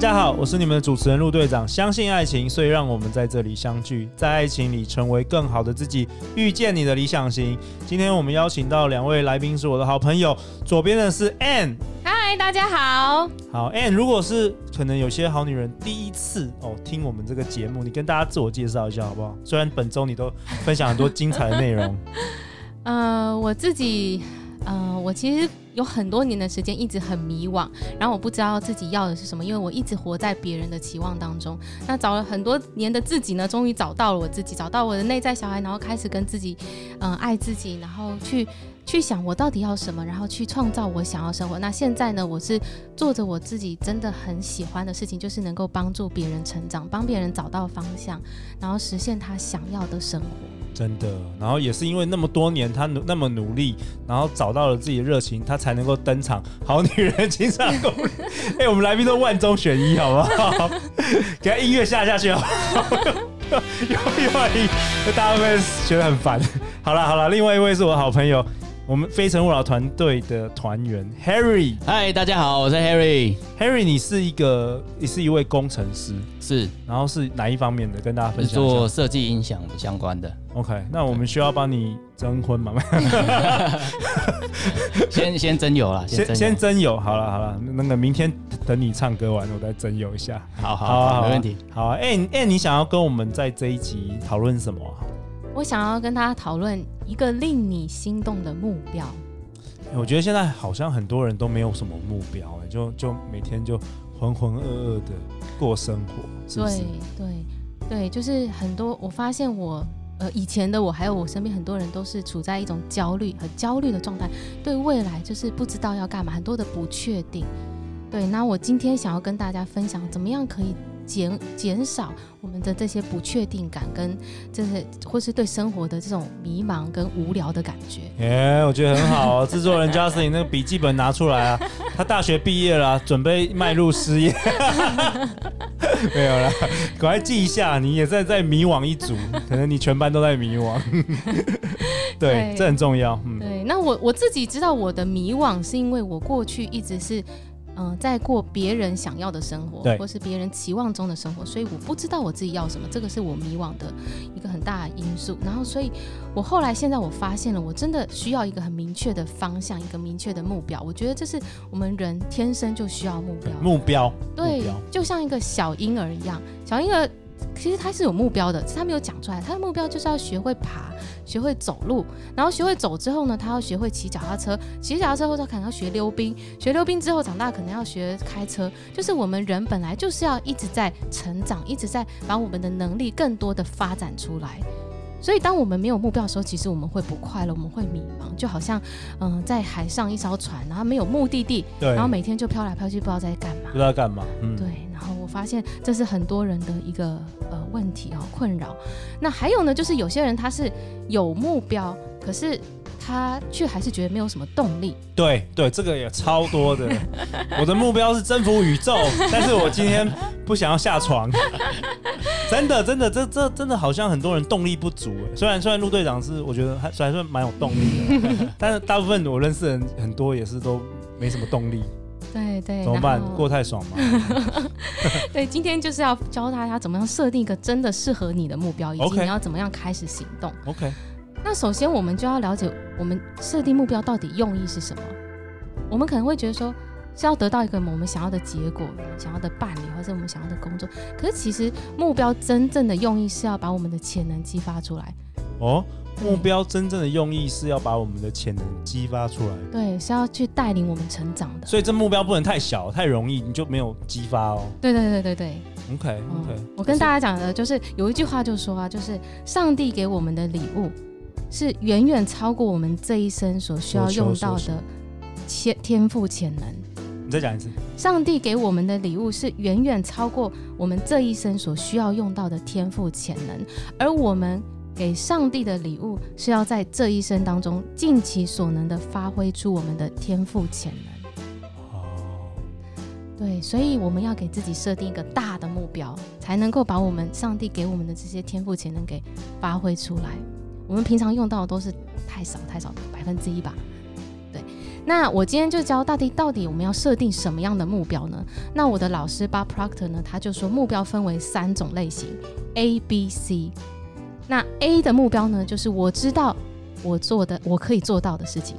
家好，我是你们的主持人陆队长。相信爱情，所以让我们在这里相聚，在爱情里成为更好的自己，遇见你的理想型。今天我们邀请到两位来宾，是我的好朋友。左边的是 Ann，嗨，大家好。好，Ann，如果是可能有些好女人第一次哦听我们这个节目，你跟大家自我介绍一下好不好？虽然本周你都分享很多精彩的内容。呃，我自己，呃，我其实。有很多年的时间一直很迷惘，然后我不知道自己要的是什么，因为我一直活在别人的期望当中。那找了很多年的自己呢，终于找到了我自己，找到我的内在小孩，然后开始跟自己，嗯、爱自己，然后去去想我到底要什么，然后去创造我想要生活。那现在呢，我是做着我自己真的很喜欢的事情，就是能够帮助别人成长，帮别人找到方向，然后实现他想要的生活。真的，然后也是因为那么多年他努那么努力，然后找到了自己的热情，他才能够登场《好女人情场攻略》。哎，我们来宾都万中选一，好不好？给他音乐下下去，好不好？有有万一，大家会不会觉得很烦？好了好了，另外一位是我好朋友。我们非诚勿扰团队的团员 Harry，嗨，大家好，我是 Harry。Harry，你是一个，你是一位工程师，是，然后是哪一方面的？跟大家分享。做设计音响相关的。OK，那我们需要帮你征婚吗？先先征友啦，先先征友。好了好了，那个明天等你唱歌完，我再征友一下。好好好，好，没问题。好啊，哎哎，你想要跟我们在这一集讨论什么啊？我想要跟大家讨论一个令你心动的目标。我觉得现在好像很多人都没有什么目标，就就每天就浑浑噩噩的过生活，是是？对对对，就是很多。我发现我呃以前的我，还有我身边很多人都是处在一种焦虑、很焦虑的状态，对未来就是不知道要干嘛，很多的不确定。对，那我今天想要跟大家分享，怎么样可以。减减少我们的这些不确定感，跟这些或是对生活的这种迷茫跟无聊的感觉。哎，我觉得很好哦。制作人 Justin 那个笔记本拿出来啊，他大学毕业了，准备迈入失业。没有了，赶快记一下，你也在在迷惘一组，可能你全班都在迷惘。对，对，这很重要。嗯，对。那我我自己知道我的迷惘是因为我过去一直是。嗯，在过别人想要的生活，或是别人期望中的生活，所以我不知道我自己要什么，这个是我迷惘的一个很大的因素。然后，所以我后来现在我发现了，我真的需要一个很明确的方向，一个明确的目标。我觉得这是我们人天生就需要目标。目标，对，就像一个小婴儿一样，小婴儿。其实他是有目标的，他没有讲出来。他的目标就是要学会爬，学会走路，然后学会走之后呢，他要学会骑脚踏车，骑脚踏车后他可能要学溜冰，学溜冰之后长大可能要学开车。就是我们人本来就是要一直在成长，一直在把我们的能力更多的发展出来。所以，当我们没有目标的时候，其实我们会不快乐，我们会迷茫，就好像，嗯、呃，在海上一艘船，然后没有目的地，对，然后每天就飘来飘去，不知道在干嘛，不知道干嘛，嗯，对。发现这是很多人的一个呃问题哦，困扰。那还有呢，就是有些人他是有目标，可是。他却还是觉得没有什么动力。对对，这个也超多的。我的目标是征服宇宙，但是我今天不想要下床。真的真的，这这真的好像很多人动力不足。虽然虽然陆队长是我觉得还还算蛮有动力的，但是大部分我认识的人很多也是都没什么动力。对对，怎么办？过太爽吗？对，今天就是要教大家怎么样设定一个真的适合你的目标，以及你要怎么样开始行动。OK。那首先，我们就要了解我们设定目标到底用意是什么。我们可能会觉得说是要得到一个我们想要的结果，想要的伴侣，或者我们想要的工作。可是其实目标真正的用意是要把我们的潜能激发出来。哦，目标真正的用意是要把我们的潜能激发出来，对，是要去带领我们成长的。所以这目标不能太小，太容易你就没有激发哦。对对对对对。OK OK，嗯，我跟大家讲的就是有一句话就说啊，就是上帝给我们的礼物是远远超过我们这一生所需要用到的天天赋潜能。你再讲一次。上帝给我们的礼物是远远超过我们这一生所需要用到的天赋潜能，而我们给上帝的礼物是要在这一生当中尽其所能的发挥出我们的天赋潜能。对，所以我们要给自己设定一个大的目标，才能够把我们上帝给我们的这些天赋潜能给发挥出来。我们平常用到的都是太少太少，百分之一吧。对，那我今天就教大地，到底我们要设定什么样的目标呢？那我的老师 Bob Proctor 呢，他就说目标分为三种类型，A、B、C。那 A 的目标呢，就是我知道我做的，我可以做到的事情。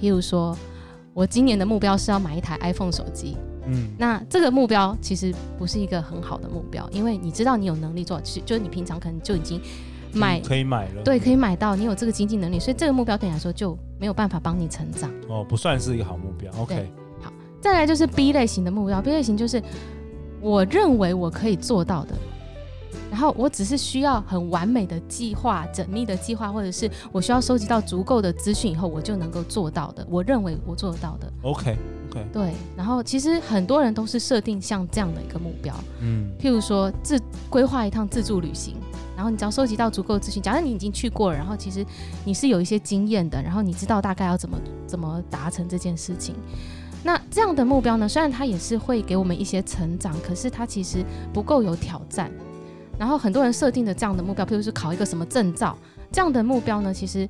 譬如说，我今年的目标是要买一台 iPhone 手机。嗯，那这个目标其实不是一个很好的目标，因为你知道你有能力做，其实就是你平常可能就已经买可以买了，对，可以买到，你有这个经济能力，所以这个目标对你来说就没有办法帮你成长。哦，不算是一个好目标。OK，好，再来就是 B 类型的目标，B 类型就是我认为我可以做到的，然后我只是需要很完美的计划、缜密的计划，或者是我需要收集到足够的资讯以后，我就能够做到的，我认为我做得到的。OK OK。对，然后其实很多人都是设定像这样的一个目标，嗯，譬如说自规划一趟自助旅行，然后你只要收集到足够资讯，假设你已经去过了，然后其实你是有一些经验的，然后你知道大概要怎么怎么达成这件事情。那这样的目标呢，虽然它也是会给我们一些成长，可是它其实不够有挑战。然后很多人设定的这样的目标，譬如是考一个什么证照，这样的目标呢，其实，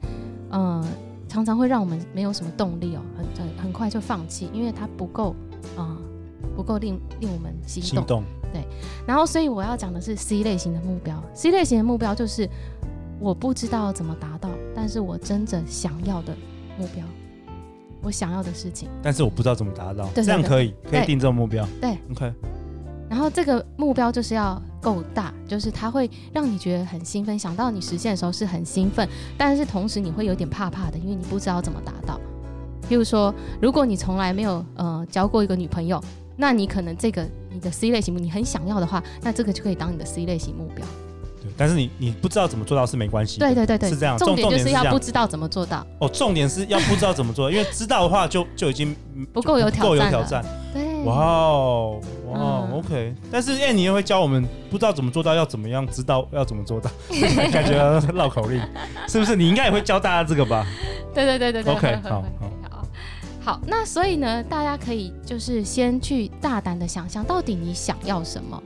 嗯、呃。常常会让我们没有什么动力哦，很很很快就放弃，因为它不够啊、嗯，不够令令我们心动。心动。对，然后所以我要讲的是 C 类型的目标。C 类型的目标就是我不知道怎么达到，但是我真正想要的目标，我想要的事情。但是我不知道怎么达到，对对对，这样可以可以定这种目标。对，OK。然后这个目标就是要够大，就是它会让你觉得很兴奋，想到你实现的时候是很兴奋，但是同时你会有点怕怕的，因为你不知道怎么达到。譬如说，如果你从来没有呃交过一个女朋友，那你可能这个你的 C 类型目你很想要的话，那这个就可以当你的 C 类型目标。对，但是你你不知道怎么做到是没关系。对对对对，是这样。重点就是要不知道怎么做到。哦，重点是要不知道怎么做，因为知道的话就就已经不够有挑战。对。哇哦，哇哦，OK。但是哎，你也会教我们不知道怎么做到，要怎么样知道要怎么做到，感觉绕口令，是不是？你应该也会教大家这个吧？对对对对对。OK，好，好，好。那所以呢，大家可以就是先去大胆的想象，到底你想要什么。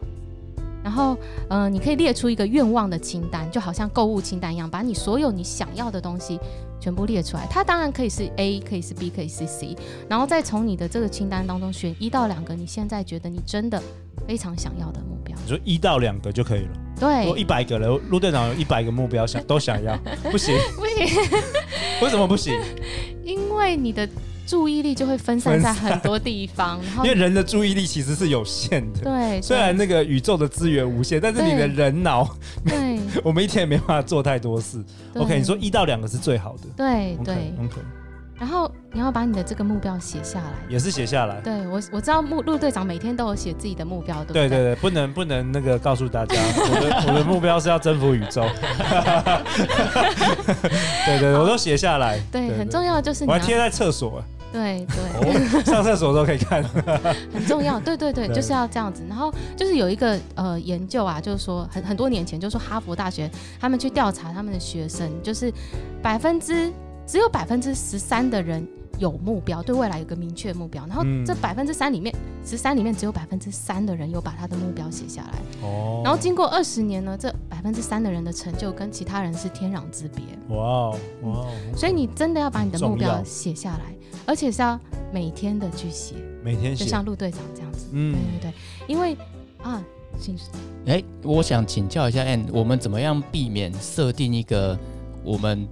然后，嗯、呃，你可以列出一个愿望的清单，就好像购物清单一样，把你所有你想要的东西全部列出来。它当然可以是 A，可以是 B，可以是 C，然后再从你的这个清单当中选一到两个你现在觉得你真的非常想要的目标。你说一到两个就可以了。对，我一百个人，陆队长有一百个目标想都想要，不行，不行，为什么不行？因为你的。注意力就会分散在很多地方，然后 因为人的注意力其实是有限的。对，虽然那个宇宙的资源无限，但是你的人脑，对，我们一天也没办法做太多事。OK，你说一到两个是最好的。对对 OK。然后你要把你的这个目标写下来，也是写下来。对我我知道陆陆队长每天都有写自己的目标，对对对对，不能不能那个告诉大家，我的我的目标是要征服宇宙。对对，我都写下来。对，很重要的就是我还贴在厕所。对对，哦、上厕所的时候可以看，很重要。对对对，对就是要这样子。然后就是有一个呃研究啊，就是说很很多年前，就是说哈佛大学他们去调查他们的学生，就是百分之只有百分之十三的人有目标，对未来有个明确目标。然后这百分之三里面，十三里面只有百分之三的人有把他的目标写下来。哦。然后经过二十年呢，这百分之三的人的成就跟其他人是天壤之别。哇哦哇哦！所以你真的要把你的目标写下来。而且是要每天的去写，每天写，就像陆队长这样子。嗯，对对对，因为啊，其实，哎，我想请教一下 Ann，我们怎么样避免设定一个我们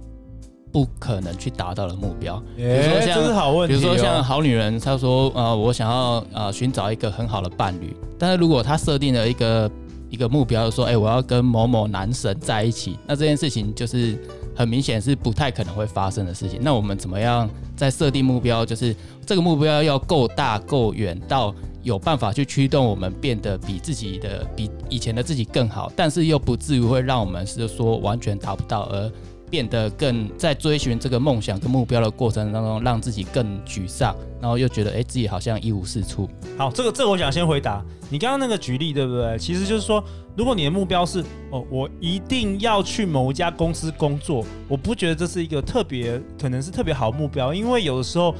不可能去达到的目标？比如说像，这是好问题哦。比如说像好女人，她说，呃，我想要呃寻找一个很好的伴侣，但是如果她设定了一个一个目标，说，哎，我要跟某某男神在一起，那这件事情就是很明显是不太可能会发生的事情。那我们怎么样在设定目标？就是这个目标要够大、够远，到有办法去驱动我们变得比自己的、比以前的自己更好，但是又不至于会让我们是说完全达不到而。变得更在追寻这个梦想跟目标的过程当中，让自己更沮丧，然后又觉得哎、欸，自己好像一无是处。好，这个这个我想先回答你刚刚那个举例，对不对？其实就是说，如果你的目标是哦，我一定要去某一家公司工作，我不觉得这是一个特别可能是特别好目标，因为有的时候，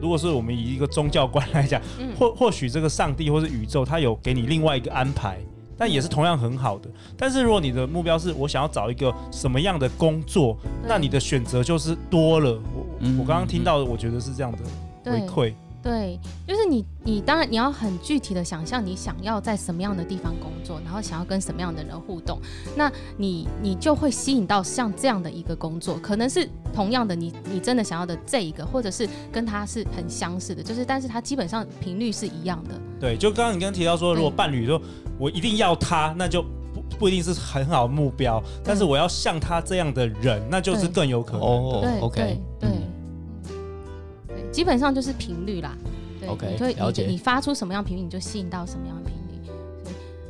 如果是我们以一个宗教观来讲，或或许这个上帝或是宇宙，他有给你另外一个安排。但也是同样很好的。但是如果你的目标是我想要找一个什么样的工作，那你的选择就是多了。我我刚刚听到的，我觉得是这样的回馈。对，就是你你当然你要很具体的想象你想要在什么样的地方工作，然后想要跟什么样的人互动，那你你就会吸引到像这样的一个工作，可能是同样的你你真的想要的这一个，或者是跟他是很相似的，就是但是他基本上频率是一样的。对，就刚刚你刚刚提到说，如果伴侣说我一定要他，那就不不一定是很好的目标，但是我要像他这样的人，那就是更有可能。哦，OK，对。基本上就是频率啦，对，okay, 你就会你你发出什么样频率，你就吸引到什么样的频率。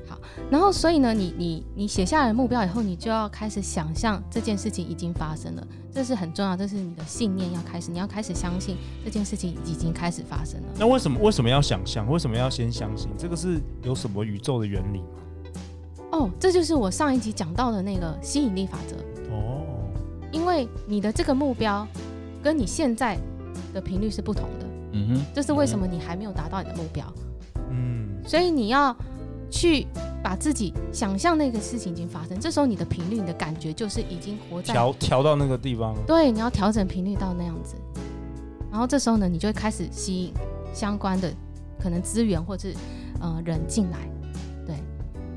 好，然后所以呢，你你你写下来的目标以后，你就要开始想象这件事情已经发生了，这是很重要，这是你的信念要开始，你要开始相信这件事情已经开始发生了。那为什么为什么要想象？为什么要先相信？这个是有什么宇宙的原理吗？哦，这就是我上一集讲到的那个吸引力法则。哦，因为你的这个目标跟你现在。的频率是不同的，嗯哼，这是为什么你还没有达到你的目标，嗯，所以你要去把自己想象那个事情已经发生，这时候你的频率、你的感觉就是已经活在调调到那个地方了，对，你要调整频率到那样子，然后这时候呢，你就会开始吸引相关的可能资源或者呃人进来，对，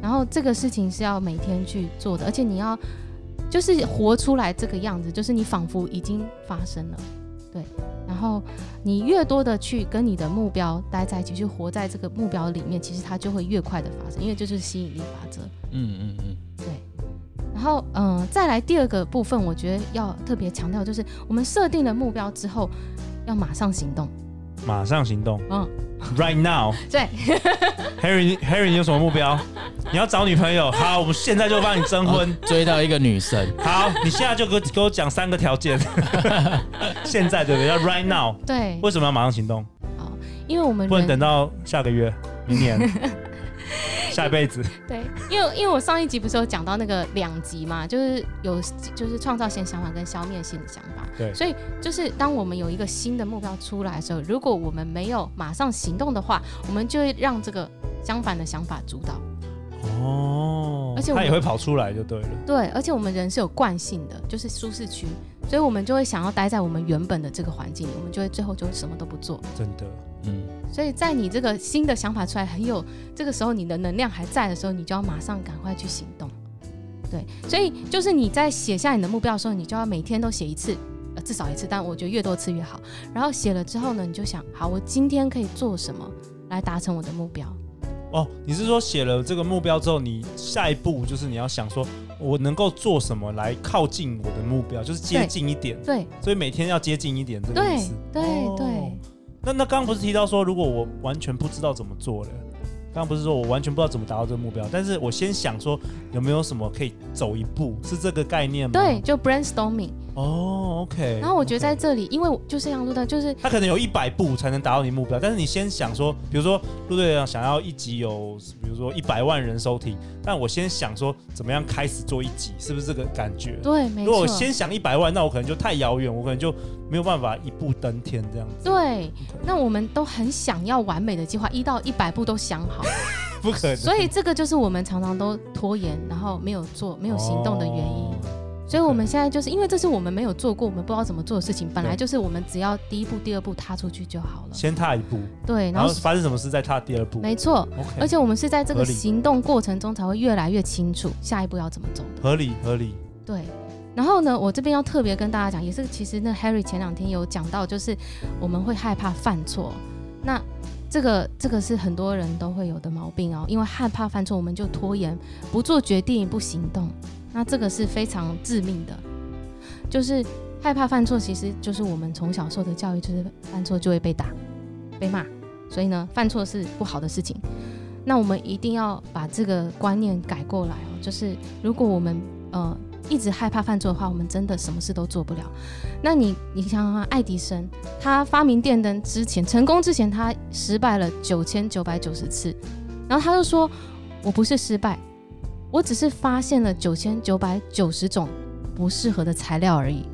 然后这个事情是要每天去做的，而且你要就是活出来这个样子，就是你仿佛已经发生了，对。然后你越多的去跟你的目标待在一起，去活在这个目标里面，其实它就会越快的发生，因为这就是吸引力法则。嗯嗯嗯，对。然后嗯、呃，再来第二个部分，我觉得要特别强调，就是我们设定了目标之后，要马上行动。马上行动。嗯。Right now，对，Harry，Harry，你有什么目标？你要找女朋友？好，我们现在就帮你征婚，追到一个女神。好，你现在就给给我讲三个条件。现在对不对？要 Right now。对。为什么要马上行动？好，因为我们不能等到下个月、明年。下一辈子，对，因为因为我上一集不是有讲到那个两极嘛，就是有就是创造性想法跟消灭性的想法，对，所以就是当我们有一个新的目标出来的时候，如果我们没有马上行动的话，我们就会让这个相反的想法主导。哦，而且他也会跑出来就对了。对，而且我们人是有惯性的，就是舒适区，所以我们就会想要待在我们原本的这个环境里，我们就会最后就什么都不做。真的，嗯。所以在你这个新的想法出来很有这个时候，你的能量还在的时候，你就要马上赶快去行动。对，所以就是你在写下你的目标的时候，你就要每天都写一次，呃，至少一次，但我觉得越多次越好。然后写了之后呢，你就想，好，我今天可以做什么来达成我的目标？哦，你是说写了这个目标之后，你下一步就是你要想说，我能够做什么来靠近我的目标，就是接近一点。对，所以每天要接近一点，这个意思。对对对。对哦那那刚刚不是提到说，如果我完全不知道怎么做了，刚刚不是说我完全不知道怎么达到这个目标，但是我先想说有没有什么可以走一步，是这个概念吗？对，就 brainstorming。哦，OK。然后我觉得在这里，因为就是像陆队，就是他可能有一百步才能达到你目标，但是你先想说，比如说陆队长想要一集有，比如说一百万人收听，但我先想说怎么样开始做一集，是不是这个感觉？对，没错。如果我先想一百万，那我可能就太遥远，我可能就没有办法一步登天这样子。对.那我们都很想要完美的计划，一到一百步都想好，不可能。所以这个就是我们常常都拖延，然后没有做、没有行动的原因。Oh. 所以我们现在就是因为这是我们没有做过，我们不知道怎么做的事情。本来就是我们只要第一步、第二步踏出去就好了。先踏一步，对，然后发生什么事再踏第二步。没错.而且我们是在这个行动过程中才会越来越清楚下一步要怎么走的。合理，合理。对，然后呢，我这边要特别跟大家讲，也是其实那 Harry 前两天有讲到，就是我们会害怕犯错。那这个这个是很多人都会有的毛病哦，因为害怕犯错，我们就拖延，不做决定，不行动。那这个是非常致命的，就是害怕犯错，其实就是我们从小受的教育，就是犯错就会被打、被骂，所以呢，犯错是不好的事情。那我们一定要把这个观念改过来哦，就是如果我们呃一直害怕犯错的话，我们真的什么事都做不了。那你你想想看，爱迪生他发明电灯之前，成功之前，他失败了九千九百九十次，然后他就说：“我不是失败，我只是发现了九千九百九十种不适合的材料而已。”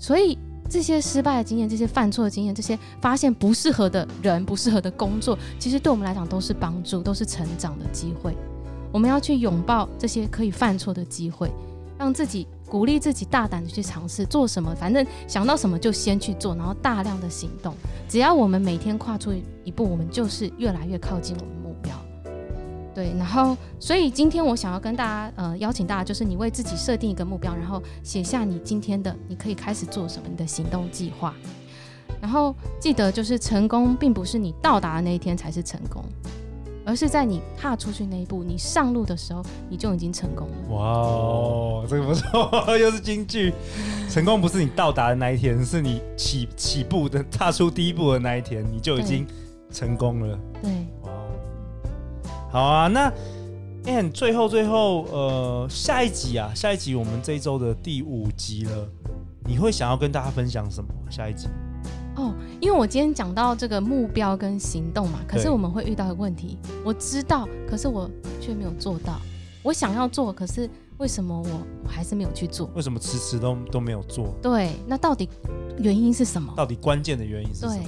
所以。这些失败的经验，这些犯错的经验，这些发现不适合的人、不适合的工作，其实对我们来讲都是帮助，都是成长的机会。我们要去拥抱这些可以犯错的机会，让自己鼓励自己大胆的去尝试做什么，反正想到什么就先去做，然后大量的行动。只要我们每天跨出一步，我们就是越来越靠近我们。对，然后所以今天我想要跟大家呃邀请大家，就是你为自己设定一个目标，然后写下你今天的你可以开始做什么，你的行动计划。然后记得就是成功并不是你到达的那一天才是成功，而是在你踏出去那一步，你上路的时候你就已经成功了。哇哦，这个不错，又是京剧。成功不是你到达的那一天，是你起起步的踏出第一步的那一天，你就已经成功了。对。好啊，那 and 最后最后呃下一集啊，下一集我们这一周的第五集了，你会想要跟大家分享什么？下一集哦，因为我今天讲到这个目标跟行动嘛，可是我们会遇到一个问题，我知道，可是我却没有做到。我想要做，可是为什么我我还是没有去做？为什么迟迟都都没有做？对，那到底原因是什么？到底关键的原因是什么？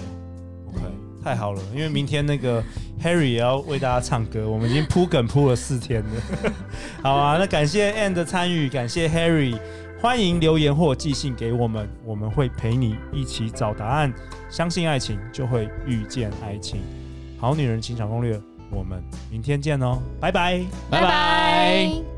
太好了，因为明天那个 Harry 也要为大家唱歌，我们已经铺梗铺了四天了。好啊，那感谢 Ann 的参与，感谢 Harry，欢迎留言或寄信给我们，我们会陪你一起找答案。相信爱情，就会遇见爱情。好女人情场攻略，我们明天见哦，拜拜，拜拜。